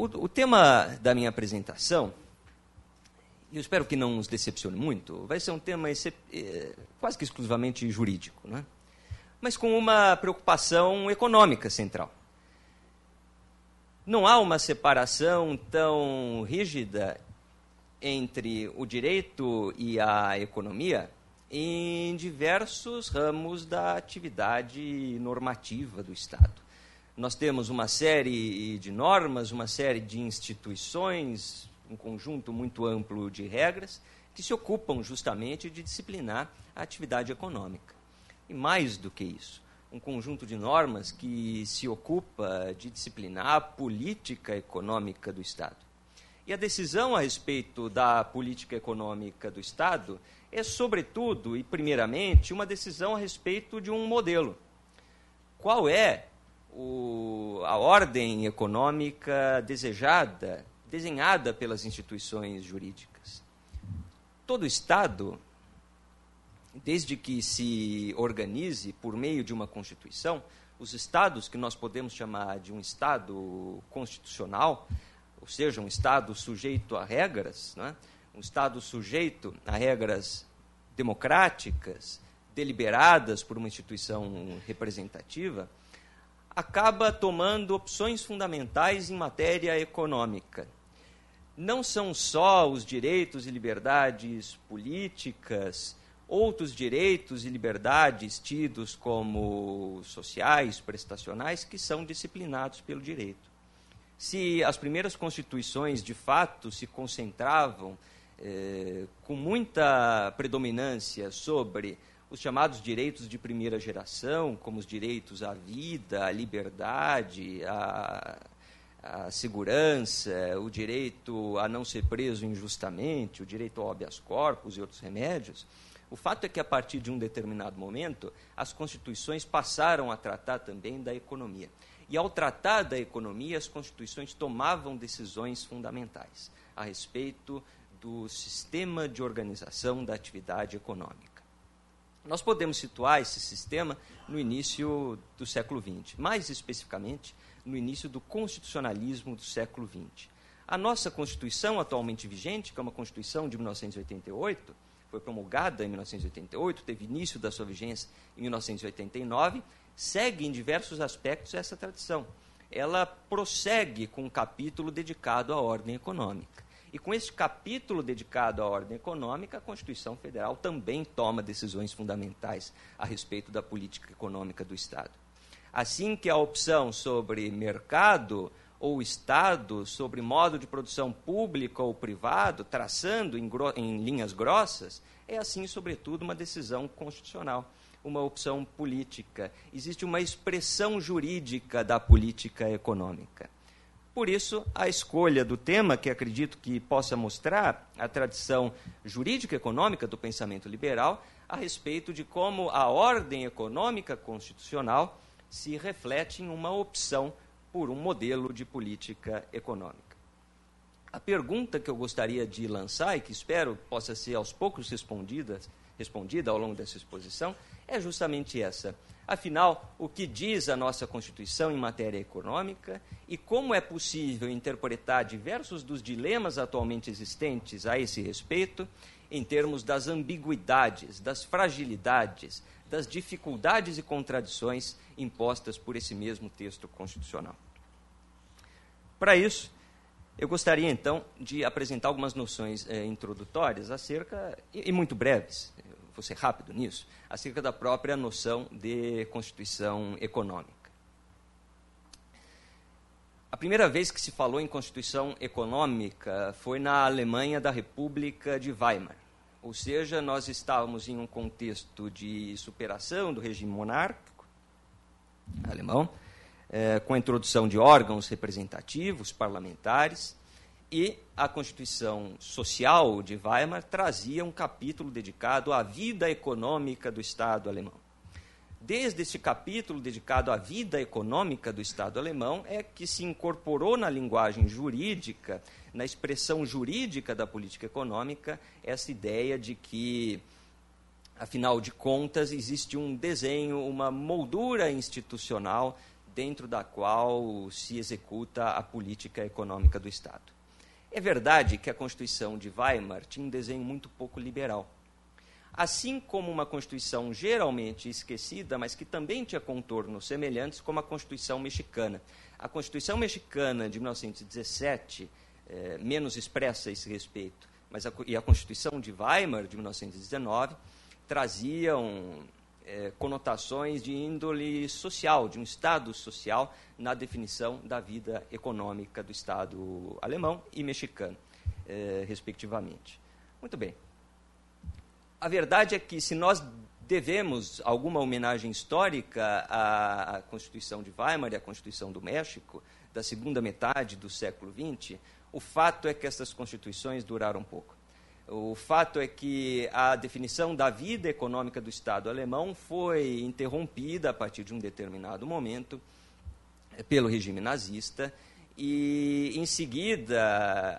O, o tema da minha apresentação, eu espero que não nos decepcione muito, vai ser um tema eh, quase que exclusivamente jurídico, né? mas com uma preocupação econômica central. Não há uma separação tão rígida entre o direito e a economia em diversos ramos da atividade normativa do Estado. Nós temos uma série de normas, uma série de instituições, um conjunto muito amplo de regras que se ocupam justamente de disciplinar a atividade econômica. E mais do que isso, um conjunto de normas que se ocupa de disciplinar a política econômica do Estado. E a decisão a respeito da política econômica do Estado é, sobretudo e primeiramente, uma decisão a respeito de um modelo. Qual é o, a ordem econômica desejada, desenhada pelas instituições jurídicas? Todo Estado desde que se organize por meio de uma Constituição, os estados que nós podemos chamar de um Estado constitucional, ou seja, um Estado sujeito a regras, né? um Estado sujeito a regras democráticas, deliberadas por uma instituição representativa, acaba tomando opções fundamentais em matéria econômica. Não são só os direitos e liberdades políticas outros direitos e liberdades tidos como sociais, prestacionais, que são disciplinados pelo direito. Se as primeiras constituições, de fato, se concentravam eh, com muita predominância sobre os chamados direitos de primeira geração, como os direitos à vida, à liberdade, à, à segurança, o direito a não ser preso injustamente, o direito ao habeas corpus e outros remédios, o fato é que, a partir de um determinado momento, as constituições passaram a tratar também da economia. E, ao tratar da economia, as constituições tomavam decisões fundamentais a respeito do sistema de organização da atividade econômica. Nós podemos situar esse sistema no início do século XX, mais especificamente no início do constitucionalismo do século XX. A nossa Constituição atualmente vigente, que é uma Constituição de 1988, foi promulgada em 1988, teve início da sua vigência em 1989, segue em diversos aspectos essa tradição. Ela prossegue com um capítulo dedicado à ordem econômica. E com esse capítulo dedicado à ordem econômica, a Constituição Federal também toma decisões fundamentais a respeito da política econômica do Estado. Assim que a opção sobre mercado ou Estado sobre modo de produção pública ou privado, traçando em, em linhas grossas, é assim, sobretudo, uma decisão constitucional, uma opção política. Existe uma expressão jurídica da política econômica. Por isso, a escolha do tema, que acredito que possa mostrar a tradição jurídica econômica do pensamento liberal, a respeito de como a ordem econômica constitucional se reflete em uma opção por um modelo de política econômica. A pergunta que eu gostaria de lançar e que espero possa ser aos poucos respondida, respondida ao longo dessa exposição é justamente essa. Afinal, o que diz a nossa Constituição em matéria econômica e como é possível interpretar diversos dos dilemas atualmente existentes a esse respeito, em termos das ambiguidades, das fragilidades, das dificuldades e contradições impostas por esse mesmo texto constitucional. Para isso, eu gostaria então de apresentar algumas noções eh, introdutórias acerca, e, e muito breves, vou ser rápido nisso, acerca da própria noção de constituição econômica. A primeira vez que se falou em constituição econômica foi na Alemanha da República de Weimar. Ou seja, nós estávamos em um contexto de superação do regime monárquico alemão, é, com a introdução de órgãos representativos, parlamentares, e a Constituição Social de Weimar trazia um capítulo dedicado à vida econômica do Estado alemão. Desde este capítulo dedicado à vida econômica do Estado alemão é que se incorporou na linguagem jurídica, na expressão jurídica da política econômica, essa ideia de que, afinal de contas, existe um desenho, uma moldura institucional dentro da qual se executa a política econômica do Estado. É verdade que a Constituição de Weimar tinha um desenho muito pouco liberal. Assim como uma Constituição geralmente esquecida, mas que também tinha contornos semelhantes, como a Constituição mexicana. A Constituição mexicana de 1917, é, menos expressa a esse respeito, mas a, e a Constituição de Weimar, de 1919, traziam é, conotações de índole social, de um Estado social, na definição da vida econômica do Estado alemão e mexicano, é, respectivamente. Muito bem. A verdade é que, se nós devemos alguma homenagem histórica à, à Constituição de Weimar e à Constituição do México, da segunda metade do século XX, o fato é que essas constituições duraram pouco. O fato é que a definição da vida econômica do Estado alemão foi interrompida a partir de um determinado momento eh, pelo regime nazista e, em seguida,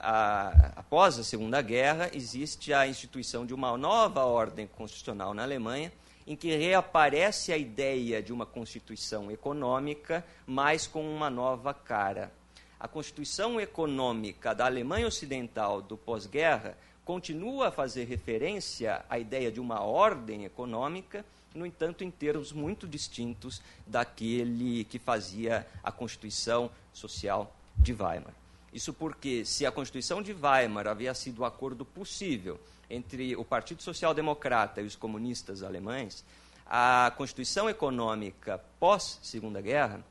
a, após a Segunda Guerra, existe a instituição de uma nova ordem constitucional na Alemanha, em que reaparece a ideia de uma constituição econômica, mas com uma nova cara. A constituição econômica da Alemanha Ocidental do pós-guerra continua a fazer referência à ideia de uma ordem econômica, no entanto, em termos muito distintos daquele que fazia a Constituição Social de Weimar. Isso porque, se a Constituição de Weimar havia sido o um acordo possível entre o Partido Social Democrata e os comunistas alemães, a Constituição Econômica pós-Segunda Guerra,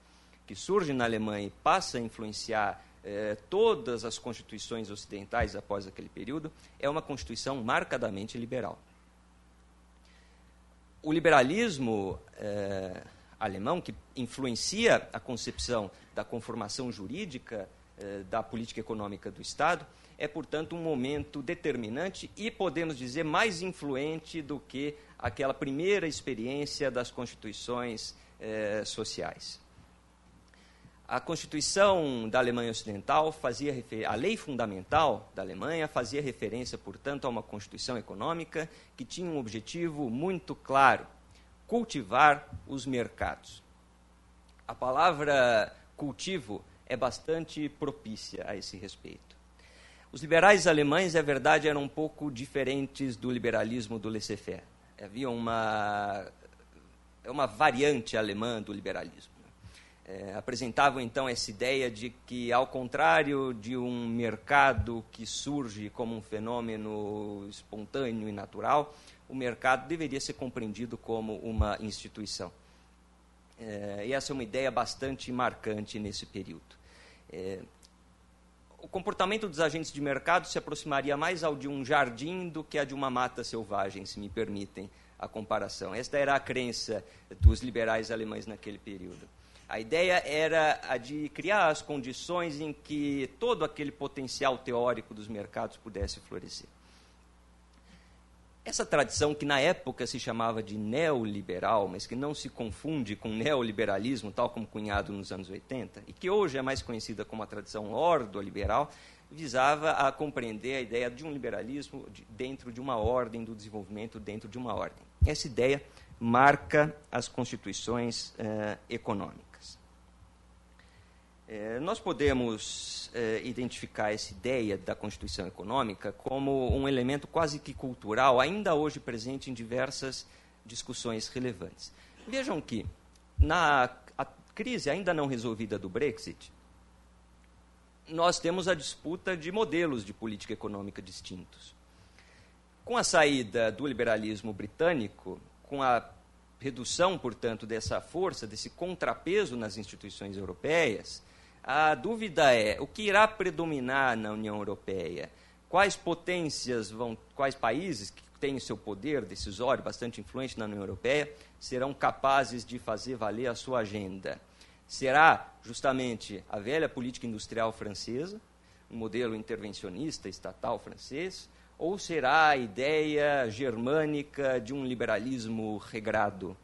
que surge na Alemanha e passa a influenciar eh, todas as constituições ocidentais após aquele período, é uma constituição marcadamente liberal. O liberalismo eh, alemão, que influencia a concepção da conformação jurídica eh, da política econômica do Estado, é, portanto, um momento determinante e, podemos dizer, mais influente do que aquela primeira experiência das constituições sociais. A Constituição da Alemanha Ocidental fazia a lei fundamental da Alemanha fazia referência, portanto, a uma constituição econômica que tinha um objetivo muito claro: cultivar os mercados. A palavra cultivo é bastante propícia a esse respeito. Os liberais alemães, é verdade, eram um pouco diferentes do liberalismo do laissez-faire. Havia uma, é uma variante alemã do liberalismo é, apresentavam então essa ideia de que, ao contrário de um mercado que surge como um fenômeno espontâneo e natural, o mercado deveria ser compreendido como uma instituição. É, e essa é uma ideia bastante marcante nesse período. É, o comportamento dos agentes de mercado se aproximaria mais ao de um jardim do que a de uma mata selvagem, se me permitem a comparação. Esta era a crença dos liberais alemães naquele período. A ideia era a de criar as condições em que todo aquele potencial teórico dos mercados pudesse florescer. Essa tradição, que na época se chamava de neoliberal, mas que não se confunde com neoliberalismo, tal como cunhado nos anos 80, e que hoje é mais conhecida como a tradição ordoliberal, visava a compreender a ideia de um liberalismo dentro de uma ordem, do desenvolvimento dentro de uma ordem. Essa ideia marca as constituições eh, econômicas. É, nós podemos é, identificar essa ideia da Constituição Econômica como um elemento quase que cultural, ainda hoje presente em diversas discussões relevantes. Vejam que, na crise ainda não resolvida do Brexit, nós temos a disputa de modelos de política econômica distintos. Com a saída do liberalismo britânico, com a redução, portanto, dessa força, desse contrapeso nas instituições europeias, a dúvida é: o que irá predominar na União Europeia? Quais potências vão, quais países que têm seu poder decisório bastante influente na União Europeia serão capazes de fazer valer a sua agenda? Será justamente a velha política industrial francesa, um modelo intervencionista estatal francês, ou será a ideia germânica de um liberalismo regrado?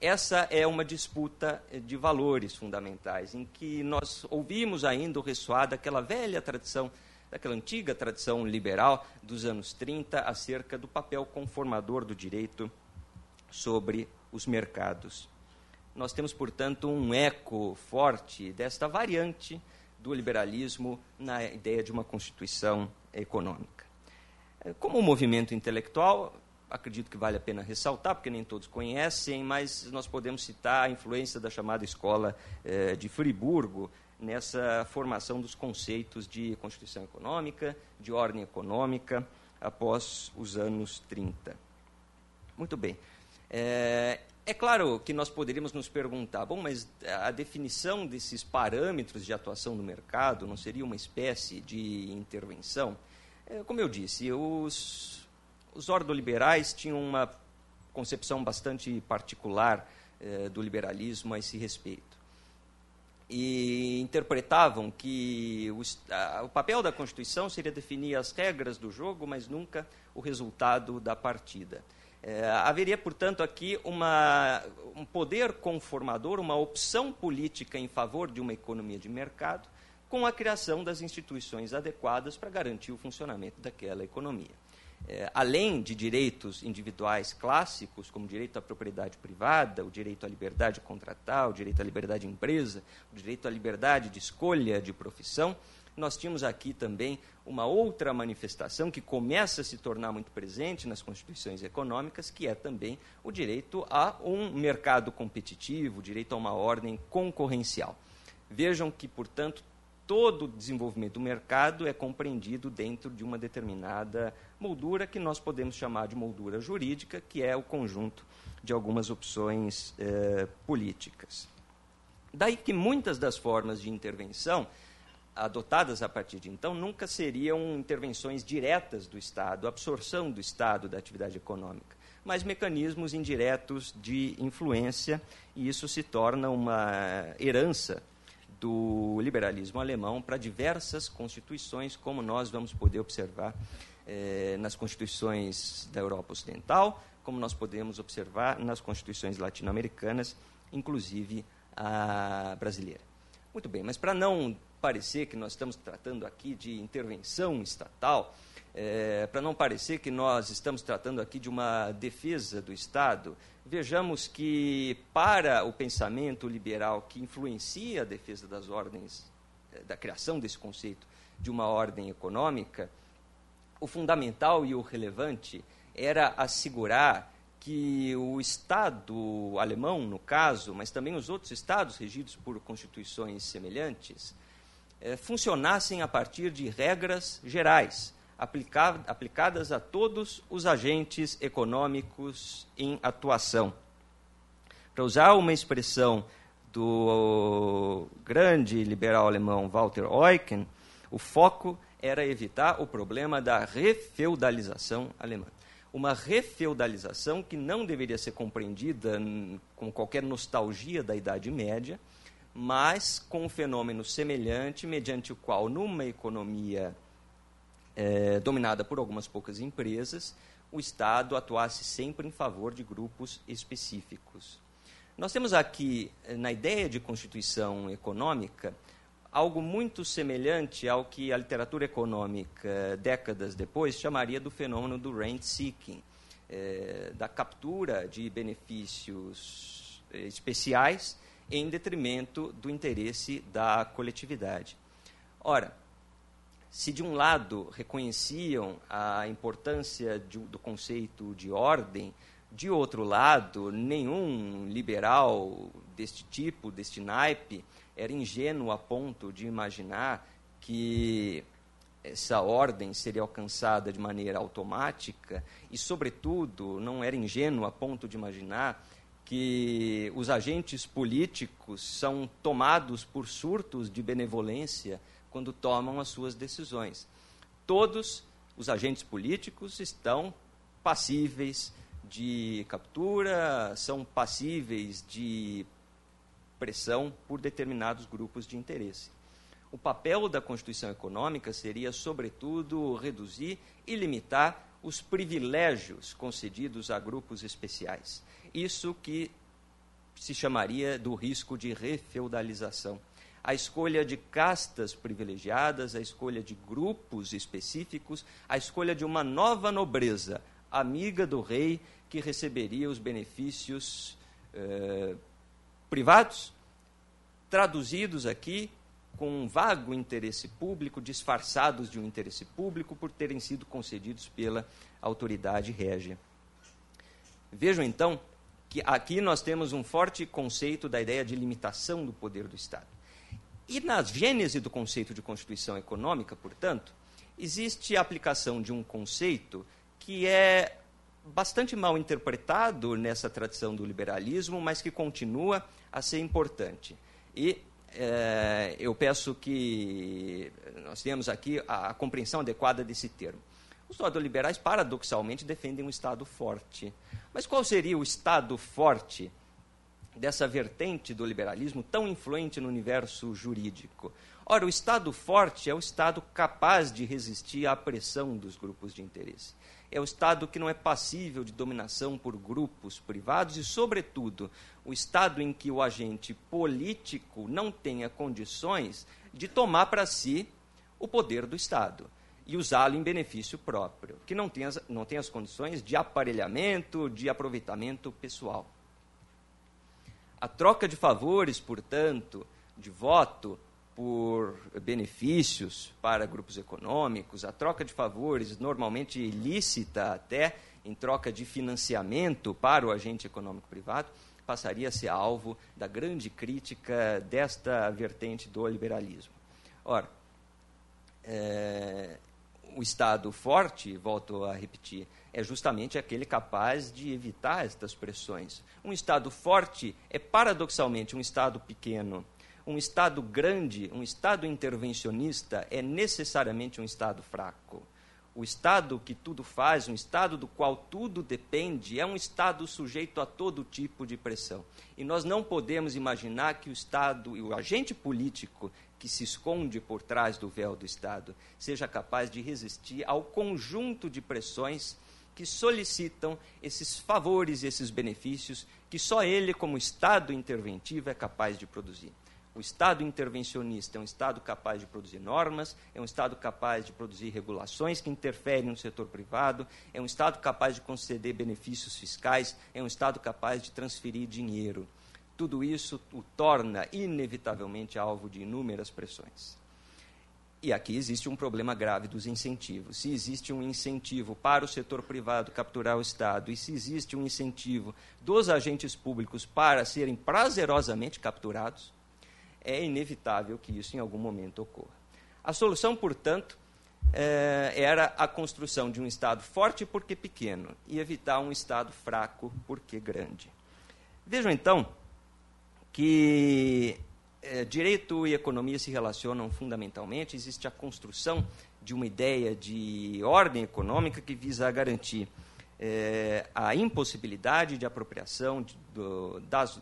Essa é uma disputa de valores fundamentais, em que nós ouvimos ainda o ressoar daquela velha tradição, daquela antiga tradição liberal dos anos 30, acerca do papel conformador do direito sobre os mercados. nós temos, portanto, um eco forte desta variante do liberalismo na ideia de uma constituição econômica. Como movimento intelectual, acredito que vale a pena ressaltar, porque nem todos conhecem, mas nós podemos citar a influência da chamada Escola eh, de Friburgo nessa formação dos conceitos de Constituição Econômica, de ordem econômica, após os anos 30. Muito bem. É, é claro que nós poderíamos nos perguntar, bom, mas a definição desses parâmetros de atuação no mercado não seria uma espécie de intervenção? É, como eu disse, os os ordoliberais tinham uma concepção bastante particular eh, do liberalismo a esse respeito. E interpretavam que o, a, o papel da Constituição seria definir as regras do jogo, mas nunca o resultado da partida. É, haveria, portanto, aqui uma, um poder conformador, uma opção política em favor de uma economia de mercado, com a criação das instituições adequadas para garantir o funcionamento daquela economia é, além de direitos individuais clássicos, como o direito à propriedade privada, o direito à liberdade contratal, o direito à liberdade de empresa, o direito à liberdade de escolha de profissão, nós tínhamos aqui também uma outra manifestação que começa a se tornar muito presente nas constituições econômicas, que é também o direito a um mercado competitivo, o direito a uma ordem concorrencial. Vejam que, portanto, todo o desenvolvimento do mercado é compreendido dentro de uma determinada moldura que nós podemos chamar de moldura jurídica, que é o conjunto de algumas opções eh, políticas. Daí que muitas das formas de intervenção adotadas a partir de então nunca seriam intervenções diretas do Estado, absorção do Estado da atividade econômica, mas mecanismos indiretos de influência, e isso se torna uma herança do liberalismo alemão para diversas constituições, como nós vamos poder observar eh, nas constituições da Europa Ocidental, como nós podemos observar nas constituições latino-americanas, inclusive a brasileira. Muito bem, mas para não parecer que nós estamos tratando aqui de intervenção estatal, é, para não parecer que nós estamos tratando aqui de uma defesa do Estado, vejamos que, para o pensamento liberal que influencia a defesa das ordens, é, da criação desse conceito de uma ordem econômica, o fundamental e o relevante era assegurar que o Estado alemão, no caso, mas também os outros Estados regidos por constituições semelhantes, eh, funcionassem a partir de regras gerais aplicadas a todos os agentes econômicos em atuação. Para usar uma expressão do grande liberal alemão Walter Eucken, o foco era evitar o problema da refeudalização alemã. Uma refeudalização que não deveria ser compreendida com qualquer nostalgia da Idade Média, mas com um fenômeno semelhante, mediante o qual, numa economia é, dominada por algumas poucas empresas, o Estado atuasse sempre em favor de grupos específicos. Nós temos aqui, eh, na ideia de constituição econômica, algo muito semelhante ao que a literatura econômica, décadas depois, chamaria do fenômeno do rent seeking, é, da captura de benefícios especiais em detrimento do interesse da coletividade. Ora, se de um lado reconheciam a importância de, do conceito de ordem, de outro lado, nenhum liberal deste tipo, deste naipe, era ingênuo a ponto de imaginar que essa ordem seria alcançada de maneira automática e, sobretudo, não era ingênuo a ponto de imaginar que os agentes políticos são tomados por surtos de benevolência quando tomam as suas decisões. Todos os agentes políticos estão passíveis de captura, são passíveis de pressão por determinados grupos de interesse. O papel da Constituição Econômica seria, sobretudo, reduzir e limitar os privilégios concedidos a grupos especiais. Isso que se chamaria do risco de refeudalização a escolha de castas privilegiadas, a escolha de grupos específicos, a escolha de uma nova nobreza, amiga do rei, que receberia os benefícios eh, privados, traduzidos aqui com um vago interesse público, disfarçados de um interesse público por terem sido concedidos pela autoridade régia. Vejam então que aqui nós temos um forte conceito da ideia de limitação do poder do Estado. E na gênese do conceito de constituição econômica, portanto, existe a aplicação de um conceito que é bastante mal interpretado nessa tradição do liberalismo, mas que continua a ser importante. E é, eu peço que nós tenhamos aqui a, compreensão adequada desse termo. Os neoliberais, paradoxalmente, defendem um Estado forte. Mas qual seria o Estado forte dessa vertente do liberalismo tão influente no universo jurídico? Ora, o Estado forte é o Estado capaz de resistir à pressão dos grupos de interesse é o Estado que não é passível de dominação por grupos privados e, sobretudo, o Estado em que o agente político não tenha condições de tomar para si o poder do Estado e usá-lo em benefício próprio, que não tem, as, não tem as condições de aparelhamento, de aproveitamento pessoal. A troca de favores, portanto, de voto, por benefícios para grupos econômicos, a troca de favores, normalmente ilícita até, em troca de financiamento para o agente econômico privado, passaria a ser alvo da grande crítica desta vertente do liberalismo. Ora, é, o Estado forte, volto a repetir, é justamente aquele capaz de evitar estas pressões. Um Estado forte é paradoxalmente um Estado pequeno um Estado grande, um Estado intervencionista, é necessariamente um Estado fraco. O Estado que tudo faz, um Estado do qual tudo depende, é um Estado sujeito a todo tipo de pressão. E nós não podemos imaginar que o Estado e o agente político que se esconde por trás do véu do Estado seja capaz de resistir ao conjunto de pressões que solicitam esses favores, esses benefícios que só ele, como Estado interventivo, é capaz de produzir. O Estado intervencionista é um Estado capaz de produzir normas, é um Estado capaz de produzir regulações que interferem no setor privado, é um Estado capaz de conceder benefícios fiscais, é um Estado capaz de transferir dinheiro. Tudo isso o torna, inevitavelmente, alvo de inúmeras pressões. E aqui existe um problema grave dos incentivos. Se existe um incentivo para o setor privado capturar o Estado e se existe um incentivo dos agentes públicos para serem prazerosamente capturados, é inevitável que isso em algum momento ocorra. A solução, portanto, é, era a construção de um Estado forte porque pequeno e evitar um Estado fraco porque grande. Vejam então que é, direito e economia se relacionam fundamentalmente. Existe a construção de uma ideia de ordem econômica que visa garantir é, a impossibilidade de apropriação de, do, das,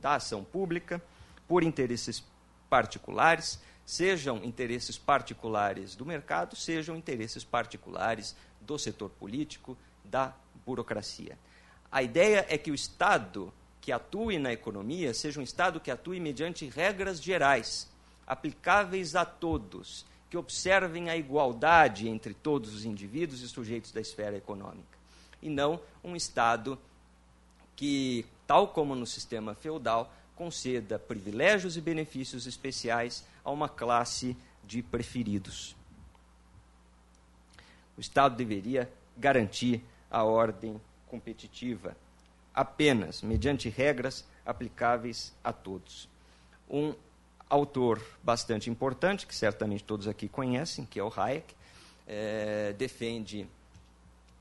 da ação pública por interesses particulares, sejam interesses particulares do mercado, sejam interesses particulares do setor político, da burocracia. A ideia é que o Estado que atue na economia seja um Estado que atue mediante regras gerais, aplicáveis a todos, que observem a igualdade entre todos os indivíduos e sujeitos da esfera econômica, e não um Estado que, tal como no sistema feudal, conceda privilégios e benefícios especiais a uma classe de preferidos. O Estado deveria garantir a ordem competitiva apenas mediante regras aplicáveis a todos. Um autor bastante importante, que certamente todos aqui conhecem, que é o Hayek, é, defende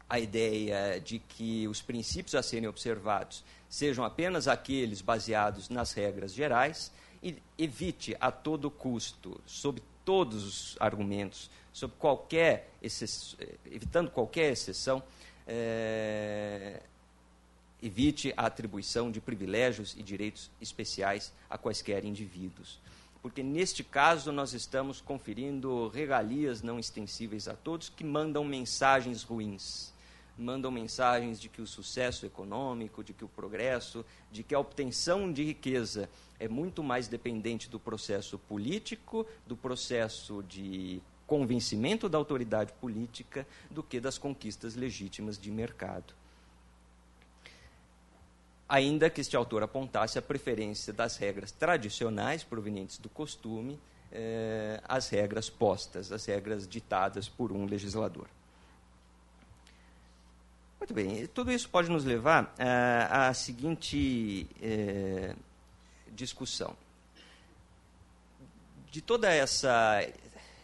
a ideia de que os princípios a serem observados sejam apenas aqueles baseados nas regras gerais e evite a todo custo, sob todos os argumentos, sob qualquer evitando qualquer exceção, é, evite a atribuição de privilégios e direitos especiais a quaisquer indivíduos. Porque neste caso nós estamos conferindo regalias não extensíveis a todos que mandam mensagens ruins mandam mensagens de que o sucesso econômico, de que o progresso, de que a obtenção de riqueza é muito mais dependente do processo político, do processo de convencimento da autoridade política, do que das conquistas legítimas de mercado. Ainda que este autor apontasse a preferência das regras tradicionais provenientes do costume eh, às regras postas, as regras ditadas por um legislador. Muito bem, tudo isso pode nos levar à seguinte eh, discussão. De toda essa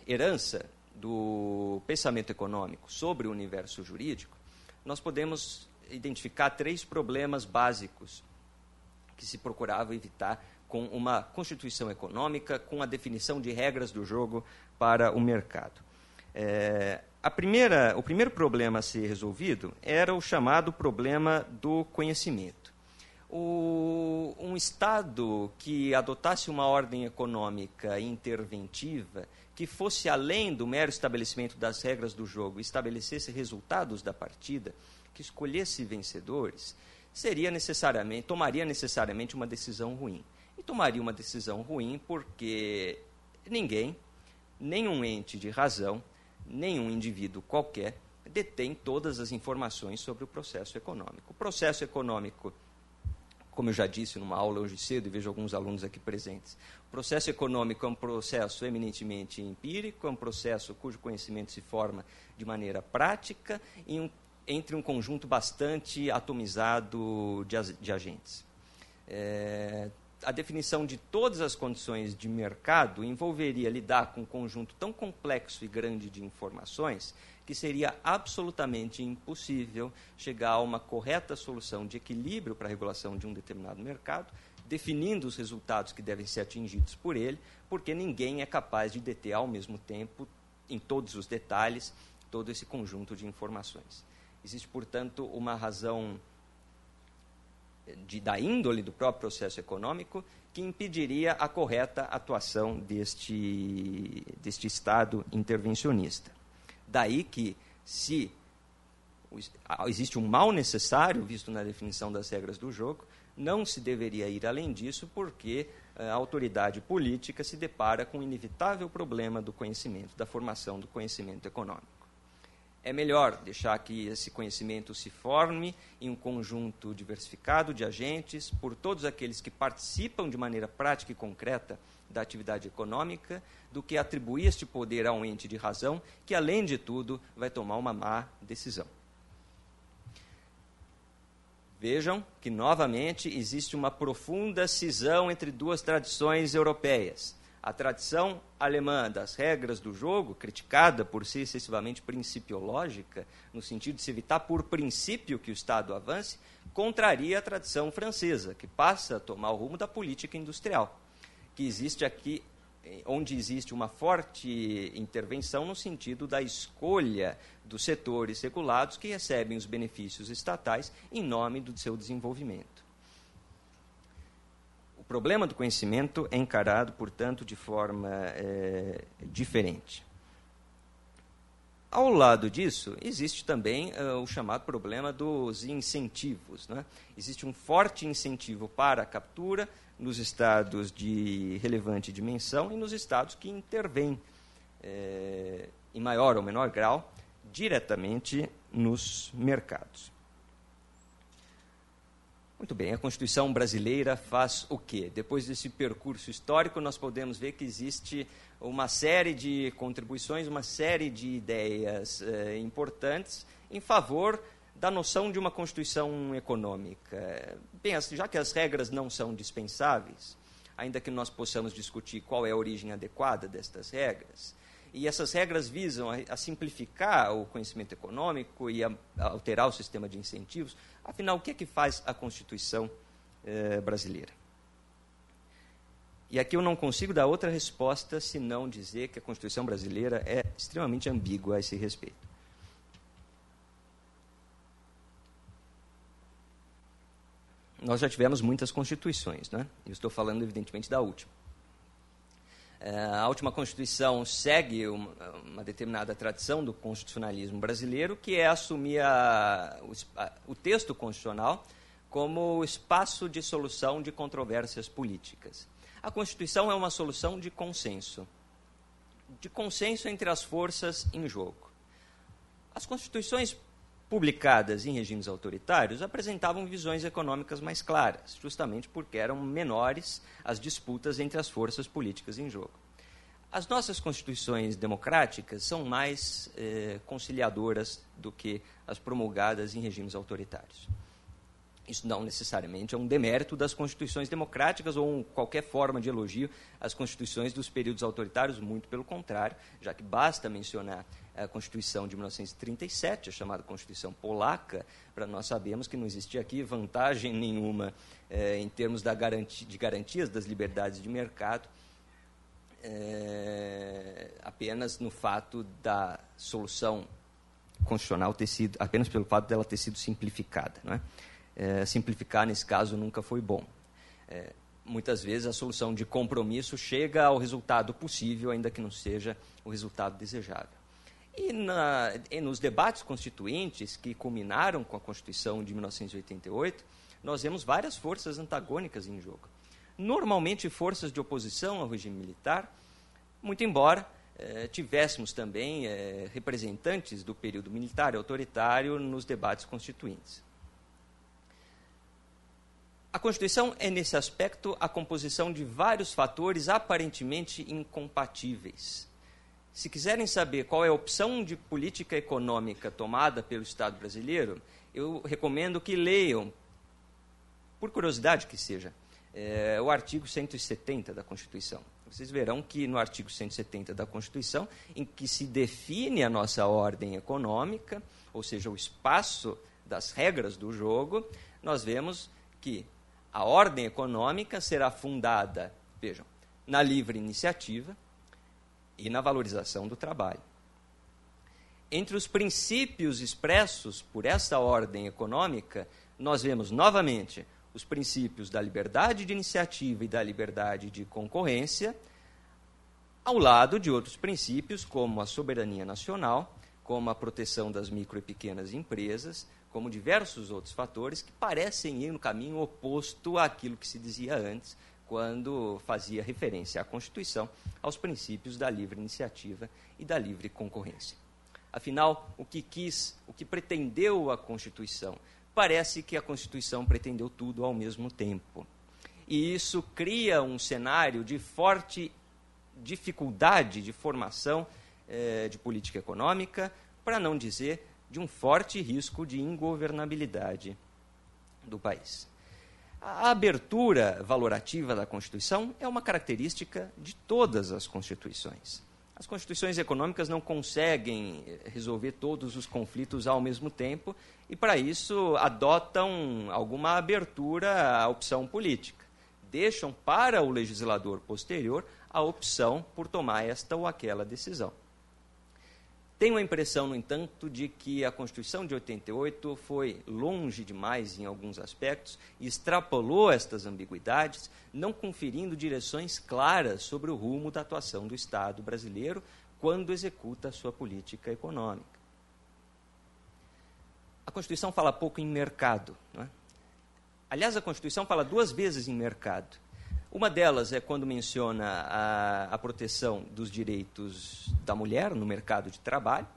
herança do pensamento econômico sobre o universo jurídico, nós podemos identificar três problemas básicos que se procurava evitar com uma constituição econômica, com a definição de regras do jogo para o mercado. É, a primeira, o primeiro problema a ser resolvido era o chamado problema do conhecimento. O, um Estado que adotasse uma ordem econômica interventiva, que fosse além do mero estabelecimento das regras do jogo, estabelecesse resultados da partida, que escolhesse vencedores, seria necessariamente, tomaria necessariamente uma decisão ruim. E tomaria uma decisão ruim porque ninguém, nenhum ente de razão, nenhum indivíduo qualquer, detém todas as informações sobre o processo econômico. O processo econômico, como eu já disse numa aula hoje cedo, e vejo alguns alunos aqui presentes, o processo econômico é um processo eminentemente empírico, é um processo cujo conhecimento se forma de maneira prática e um entre um conjunto bastante atomizado de, de agentes. É, a definição de todas as condições de mercado envolveria lidar com um conjunto tão complexo e grande de informações que seria absolutamente impossível chegar a uma correta solução de equilíbrio para a regulação de um determinado mercado, definindo os resultados que devem ser atingidos por ele, porque ninguém é capaz de deter ao mesmo tempo, em todos os detalhes, todo esse conjunto de informações. Existe, portanto, uma razão de, da índole do próprio processo econômico que impediria a correta atuação deste, deste Estado intervencionista. Daí que, se existe um mal necessário, visto na definição das regras do jogo, não se deveria ir além disso, porque a autoridade política se depara com o inevitável problema do conhecimento, da formação do conhecimento econômico é melhor deixar que esse conhecimento se forme em um conjunto diversificado de agentes, por todos aqueles que participam de maneira prática e concreta da atividade econômica, do que atribuir este poder a um ente de razão que, além de tudo, vai tomar uma má decisão. Vejam que, novamente, existe uma profunda cisão entre duas tradições europeias a tradição alemã das regras do jogo, criticada por ser excessivamente principiológica, no sentido de se evitar por princípio que o Estado avance, contraria a tradição francesa, que passa a tomar o rumo da política industrial, que existe aqui onde existe uma forte intervenção no sentido da escolha dos setores regulados que recebem os benefícios estatais em nome do seu desenvolvimento. O problema do conhecimento é encarado, portanto, de forma é, diferente. Ao lado disso, existe também uh, o chamado problema dos incentivos. Né? Existe um forte incentivo para a captura nos estados de relevante dimensão e nos estados que intervêm, é, em maior ou menor grau, diretamente nos mercados. Muito bem, a Constituição brasileira faz o quê? Depois desse percurso histórico, nós podemos ver que existe uma série de contribuições, uma série de ideias eh, importantes em favor da noção de uma Constituição econômica. Bem, já que as regras não são dispensáveis, ainda que nós possamos discutir qual é a origem adequada destas regras, e essas regras visam a, a simplificar o conhecimento econômico e a, a alterar o sistema de incentivos, Afinal, o que é que faz a Constituição eh, brasileira? E aqui eu não consigo dar outra resposta senão dizer que a Constituição brasileira é extremamente ambígua a esse respeito. Nós já tivemos muitas constituições, né? Eu estou falando, evidentemente, da última. É, a última Constituição segue uma, determinada tradição do constitucionalismo brasileiro, que é assumir a, o, o texto constitucional como espaço de solução de controvérsias políticas. A Constituição é uma solução de consenso, de consenso entre as forças em jogo. As constituições publicadas em regimes autoritários apresentavam visões econômicas mais claras, justamente porque eram menores as disputas entre as forças políticas em jogo. As nossas constituições democráticas são mais eh, conciliadoras do que as promulgadas em regimes autoritários. Isso não necessariamente é um demérito das constituições democráticas ou um, qualquer forma de elogio às constituições dos períodos autoritários, muito pelo contrário, já que basta mencionar a Constituição de 1937, a chamada Constituição Polaca, para nós sabemos que não existia aqui vantagem nenhuma eh, em termos da garantia, de garantias das liberdades de mercado, eh, apenas no fato da solução constitucional ter sido, apenas pelo fato dela ter sido simplificada. Não é? é, simplificar nesse caso nunca foi bom. Muitas vezes a solução de compromisso chega ao resultado possível, ainda que não seja o resultado desejável. E, na, e nos debates constituintes que culminaram com a Constituição de 1988, nós vemos várias forças antagônicas em jogo. Normalmente forças de oposição ao regime militar, muito embora eh, tivéssemos também eh, representantes do período militar e autoritário nos debates constituintes. A Constituição é, nesse aspecto, a composição de vários fatores aparentemente incompatíveis. Se quiserem saber qual é a opção de política econômica tomada pelo Estado brasileiro, eu recomendo que leiam, por curiosidade que seja, é, o artigo 170 da Constituição. Vocês verão que no artigo 170 da Constituição, em que se define a nossa ordem econômica, ou seja, o espaço das regras do jogo, nós vemos que a ordem econômica será fundada, vejam, na livre iniciativa e na valorização do trabalho. Entre os princípios expressos por essa ordem econômica, nós vemos novamente os princípios da liberdade de iniciativa e da liberdade de concorrência, ao lado de outros princípios como a soberania nacional, como a proteção das micro e pequenas empresas, como diversos outros fatores que parecem ir no caminho oposto àquilo que se dizia antes, quando fazia referência à Constituição, aos princípios da livre iniciativa e da livre concorrência. Afinal, o que quis, o que pretendeu a Constituição? Parece que a Constituição pretendeu tudo ao mesmo tempo. E isso cria um cenário de forte dificuldade de formação eh, de política econômica, para não dizer de um forte risco de ingovernabilidade do país. A abertura valorativa da Constituição é uma característica de todas as constituições. As constituições econômicas não conseguem resolver todos os conflitos ao mesmo tempo e, para isso, adotam alguma abertura à opção política. Deixam para o legislador posterior a opção por tomar esta ou aquela decisão. Tenho a impressão, no entanto, de que a Constituição de 88 foi longe demais em alguns aspectos e extrapolou estas ambiguidades, não conferindo direções claras sobre o rumo da atuação do Estado brasileiro quando executa a sua política econômica. A Constituição fala pouco em mercado. É? Aliás, a Constituição fala duas vezes em mercado. Uma delas é quando menciona a, a proteção dos direitos da mulher no mercado de trabalho,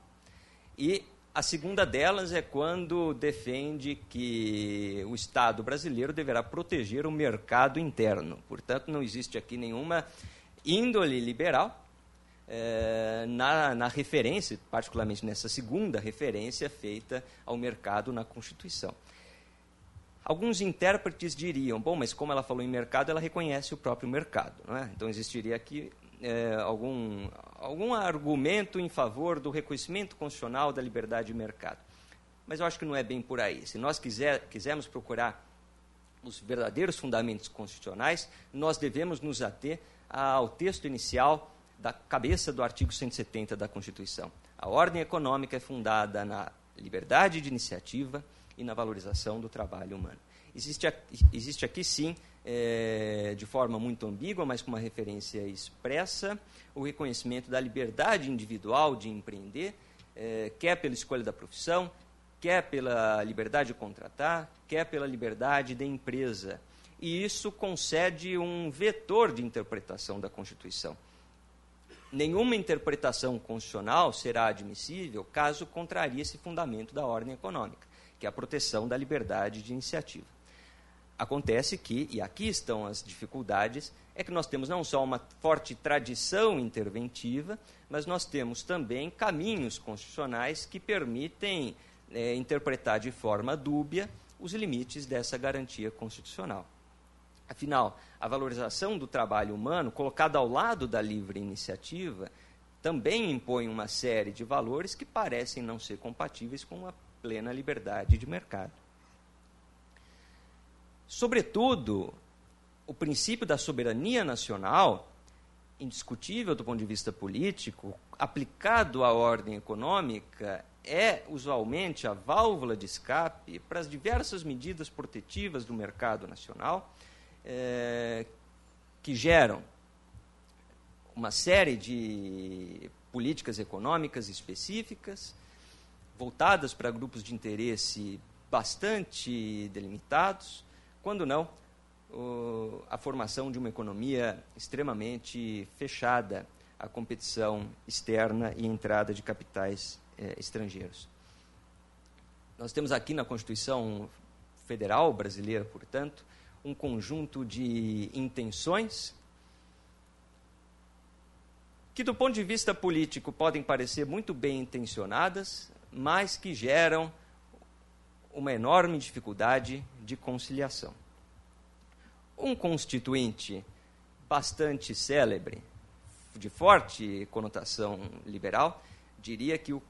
e a segunda delas é quando defende que o Estado brasileiro deverá proteger o mercado interno. Portanto, não existe aqui nenhuma índole liberal é, na, na referência, particularmente nessa segunda referência feita ao mercado na Constituição. Alguns intérpretes diriam, bom, mas como ela falou em mercado, ela reconhece o próprio mercado. É? Então, existiria aqui é, algum, algum argumento em favor do reconhecimento constitucional da liberdade de mercado. Mas eu acho que não é bem por aí. Se nós quiser, quisermos procurar os verdadeiros fundamentos constitucionais, nós devemos nos ater ao texto inicial da cabeça do artigo 170 da Constituição. A ordem econômica é fundada na liberdade de iniciativa, e na valorização do trabalho humano. Existe aqui, existe aqui sim, é, de forma muito ambígua, mas com uma referência expressa, o reconhecimento da liberdade individual de empreender, é, quer pela escolha da profissão, quer pela liberdade de contratar, quer pela liberdade da empresa. E isso concede um vetor de interpretação da Constituição. nenhuma interpretação constitucional será admissível caso contrarie esse fundamento da ordem econômica, que é a proteção da liberdade de iniciativa. Acontece que, e aqui estão as dificuldades, é que nós temos não só uma forte tradição interventiva, mas nós temos também caminhos constitucionais que permitem é, interpretar de forma dúbia os limites dessa garantia constitucional. Afinal, a valorização do trabalho humano, colocada ao lado da livre iniciativa, também impõe uma série de valores que parecem não ser compatíveis com a plena liberdade de mercado. Sobretudo, o princípio da soberania nacional, indiscutível do ponto de vista político, aplicado à ordem econômica, é usualmente a válvula de escape para as diversas medidas protetivas do mercado nacional é, que geram uma série de políticas econômicas específicas, voltadas para grupos de interesse bastante delimitados, quando não, o, a formação de uma economia extremamente fechada à competição externa e entrada de capitais eh, estrangeiros. Nós temos aqui na Constituição Federal brasileira, portanto, um conjunto de intenções que, do ponto de vista político, podem parecer muito bem intencionadas, mas que geram uma enorme dificuldade de conciliação. Um constituinte bastante célebre, de forte conotação liberal, diria que o,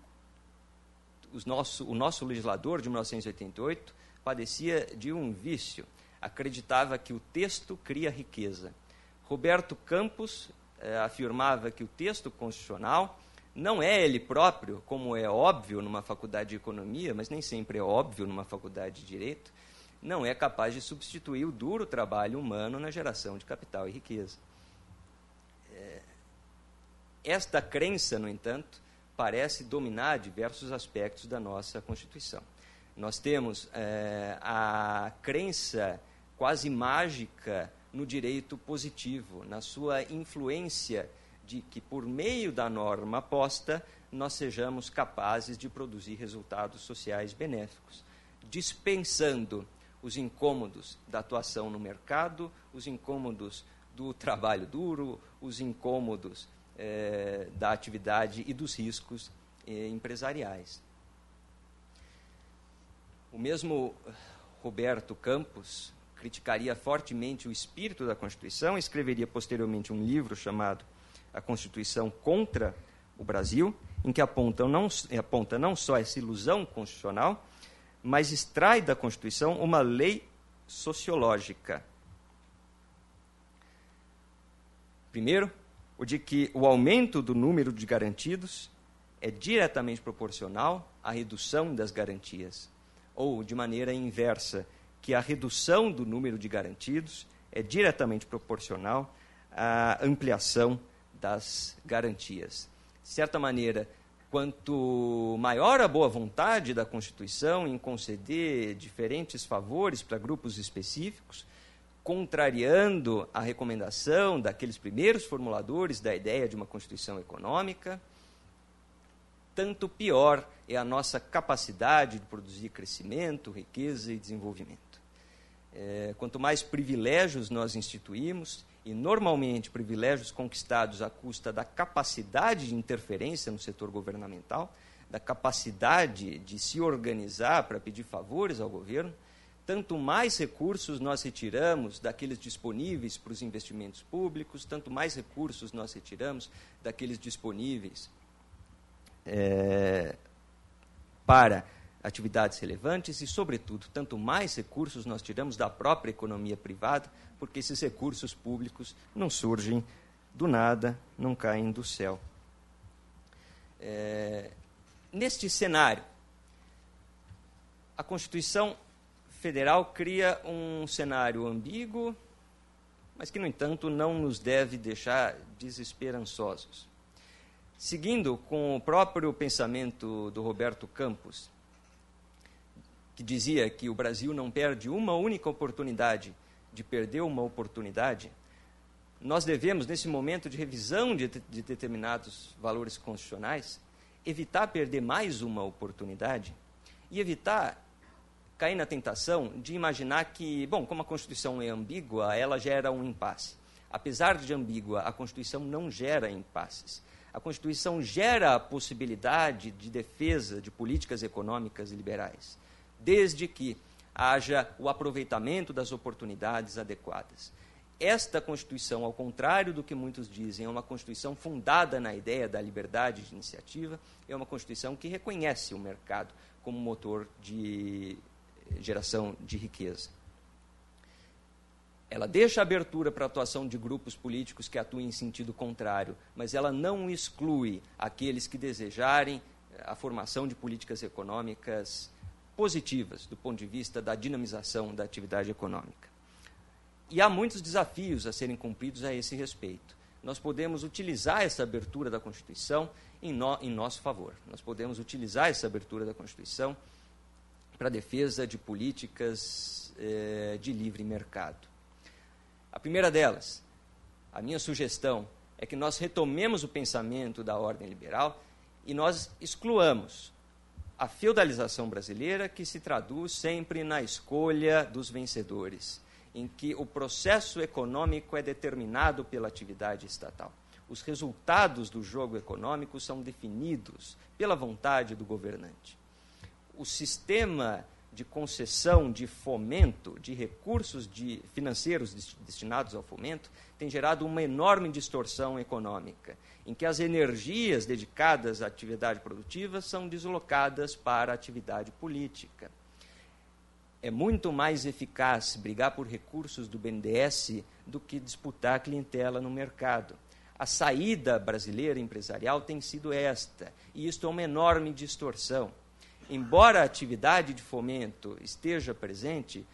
nosso, o nosso legislador de 1988 padecia de um vício acreditava que o texto cria riqueza. Roberto Campos eh, afirmava que o texto constitucional não é ele próprio, como é óbvio numa faculdade de economia, mas nem sempre é óbvio numa faculdade de direito, não é capaz de substituir o duro trabalho humano na geração de capital e riqueza. É, esta crença, no entanto, parece dominar diversos aspectos da nossa Constituição. Nós temos é, a crença quase mágica no direito positivo, na sua influência de que, por meio da norma posta, nós sejamos capazes de produzir resultados sociais benéficos, dispensando os incômodos da atuação no mercado, os incômodos do trabalho duro, os incômodos eh, da atividade e dos riscos eh, empresariais. O mesmo Roberto Campos, criticaria fortemente o espírito da Constituição, escreveria posteriormente um livro chamado A Constituição contra o Brasil, em que aponta não, aponta não só essa ilusão constitucional, mas extrai da Constituição uma lei sociológica. Primeiro, o de que o aumento do número de garantidos é diretamente proporcional à redução das garantias, ou de maneira inversa, que a redução do número de garantidos é diretamente proporcional à ampliação das garantias. De certa maneira, quanto maior a boa vontade da Constituição em conceder diferentes favores para grupos específicos, contrariando a recomendação daqueles primeiros formuladores da ideia de uma Constituição econômica, tanto pior é a nossa capacidade de produzir crescimento, riqueza e desenvolvimento. É, quanto mais privilégios nós instituímos, e normalmente privilégios conquistados à custa da capacidade de interferência no setor governamental, da capacidade de se organizar para pedir favores ao governo, tanto mais recursos nós retiramos daqueles disponíveis para os investimentos públicos, tanto mais recursos nós retiramos daqueles disponíveis é, para atividades relevantes e, sobretudo, tanto mais recursos nós tiramos da própria economia privada, porque esses recursos públicos não surgem do nada, não caem do céu. É, neste cenário, a Constituição Federal cria um cenário ambíguo, mas que, no entanto, não nos deve deixar desesperançosos. Seguindo com o próprio pensamento do Roberto Campos, que dizia que o Brasil não perde uma única oportunidade de perder uma oportunidade, nós devemos, nesse momento de revisão de, de determinados valores constitucionais, evitar perder mais uma oportunidade e evitar cair na tentação de imaginar que, bom, como a Constituição é ambígua, ela gera um impasse. Apesar de ambígua, a Constituição não gera impasses. A Constituição gera a possibilidade de defesa de políticas econômicas liberais, desde que haja o aproveitamento das oportunidades adequadas. Esta Constituição, ao contrário do que muitos dizem, é uma Constituição fundada na ideia da liberdade de iniciativa, é uma Constituição que reconhece o mercado como motor de geração de riqueza. Ela deixa abertura para a atuação de grupos políticos que atuem em sentido contrário, mas ela não exclui aqueles que desejarem a formação de políticas econômicas positivas do ponto de vista da dinamização da atividade econômica. E há muitos desafios a serem cumpridos a esse respeito. Nós podemos utilizar essa abertura da Constituição em, no, em nosso favor. Nós podemos utilizar essa abertura da Constituição para a defesa de políticas eh, de livre mercado. A primeira delas, a minha sugestão, é que nós retomemos o pensamento da ordem liberal e nós excluamos a feudalização brasileira, que se traduz sempre na escolha dos vencedores, em que o processo econômico é determinado pela atividade estatal. Os resultados do jogo econômico são definidos pela vontade do governante o sistema de concessão, de fomento, de recursos de, financeiros destinados ao fomento, tem gerado uma enorme distorção econômica, em que as energias dedicadas à atividade produtiva são deslocadas para a atividade política. É muito mais eficaz brigar por recursos do BNDES do que disputar clientela no mercado. A saída brasileira empresarial tem sido esta, e isto é uma enorme distorção embora a atividade de fomento esteja presente,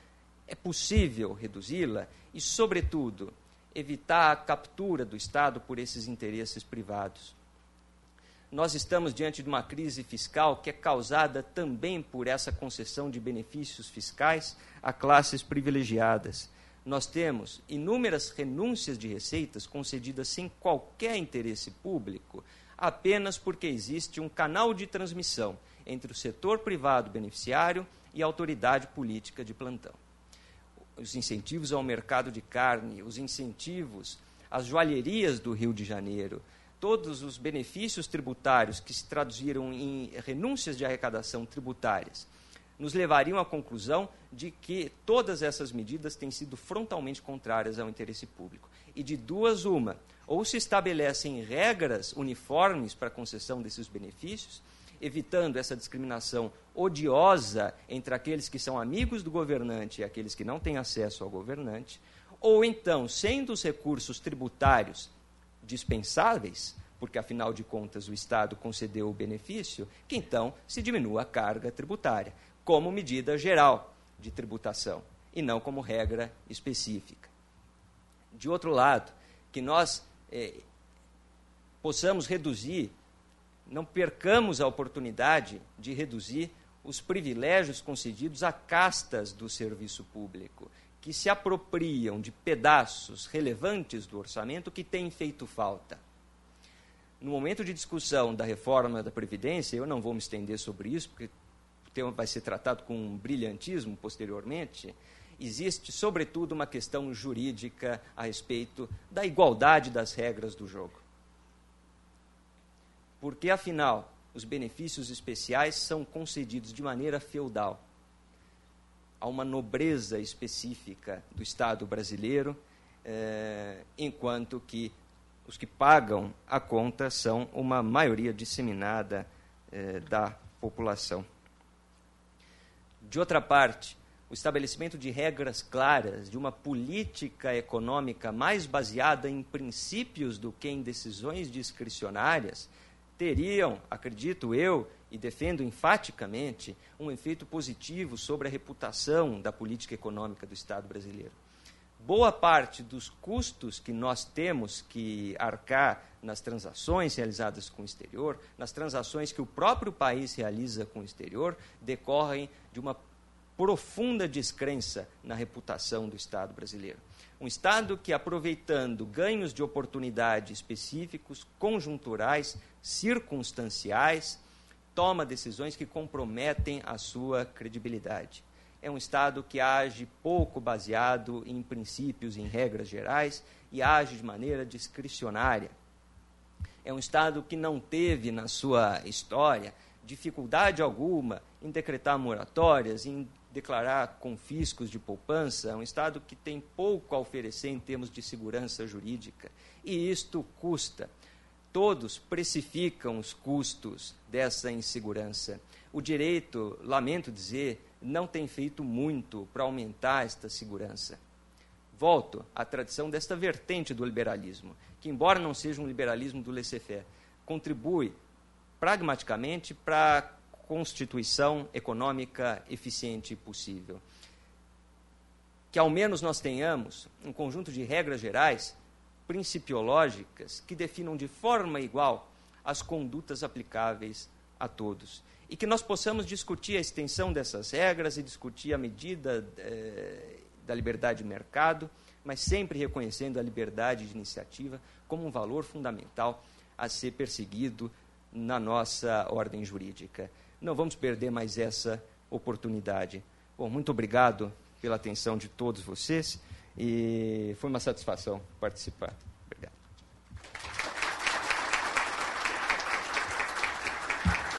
é possível reduzi-la e, sobretudo, evitar a captura do Estado por esses interesses privados. Nós estamos diante de uma crise fiscal que é causada também por essa concessão de benefícios fiscais a classes privilegiadas. Nós temos inúmeras renúncias de receitas concedidas sem qualquer interesse público, apenas porque existe um canal de transmissão entre o setor privado beneficiário e a autoridade política de plantão. Os incentivos ao mercado de carne, os incentivos às joalherias do Rio de Janeiro, todos os benefícios tributários que se traduziram em renúncias de arrecadação tributárias, nos levariam à conclusão de que todas essas medidas têm sido frontalmente contrárias ao interesse público. E de duas, uma, ou se estabelecem regras uniformes para a concessão desses benefícios, evitando essa discriminação odiosa entre aqueles que são amigos do governante e aqueles que não têm acesso ao governante, ou então, sendo os recursos tributários dispensáveis, porque afinal de contas o Estado concedeu o benefício, que então se diminua a carga tributária, como medida geral de tributação, e não como regra específica. De outro lado, que nós eh, possamos reduzir não percamos a oportunidade de reduzir os privilégios concedidos a castas do serviço público, que se apropriam de pedaços relevantes do orçamento que têm feito falta. No momento de discussão da reforma da Previdência, eu não vou me estender sobre isso, porque o tema vai ser tratado com um brilhantismo posteriormente, existe, sobretudo, uma questão jurídica a respeito da igualdade das regras do jogo porque, afinal, os benefícios especiais são concedidos de maneira feudal a uma nobreza específica do Estado brasileiro, eh, enquanto que os que pagam a conta são uma maioria disseminada eh, da população. De outra parte, o estabelecimento de regras claras, de uma política econômica mais baseada em princípios do que em decisões discricionárias, teriam, acredito eu, e defendo enfaticamente, um efeito positivo sobre a reputação da política econômica do Estado brasileiro. Boa parte dos custos que nós temos que arcar nas transações realizadas com o exterior, nas transações que o próprio país realiza com o exterior, decorrem de uma profunda descrença na reputação do Estado brasileiro. Um Estado que, aproveitando ganhos de oportunidade específicos, conjunturais, circunstanciais, toma decisões que comprometem a sua credibilidade. É um Estado que age pouco baseado em princípios, em regras gerais, e age de maneira discricionária. É um Estado que não teve na sua história dificuldade alguma em decretar moratórias, em declarar confiscos de poupança, é um Estado que tem pouco a oferecer em termos de segurança jurídica. E isto custa. Todos precificam os custos dessa insegurança. O direito, lamento dizer, não tem feito muito para aumentar esta segurança. Volto à tradição desta vertente do liberalismo, que, embora não seja um liberalismo do laissez-faire, contribui pragmaticamente para a constituição econômica eficiente possível. Que ao menos nós tenhamos um conjunto de regras gerais, principiológicas, que definam de forma igual as condutas aplicáveis a todos. E que nós possamos discutir a extensão dessas regras e discutir a medida eh, da liberdade de mercado, mas sempre reconhecendo a liberdade de iniciativa como um valor fundamental a ser perseguido na nossa ordem jurídica. Não vamos perder mais essa oportunidade. Bom, muito obrigado pela atenção de todos vocês e foi uma satisfação participar.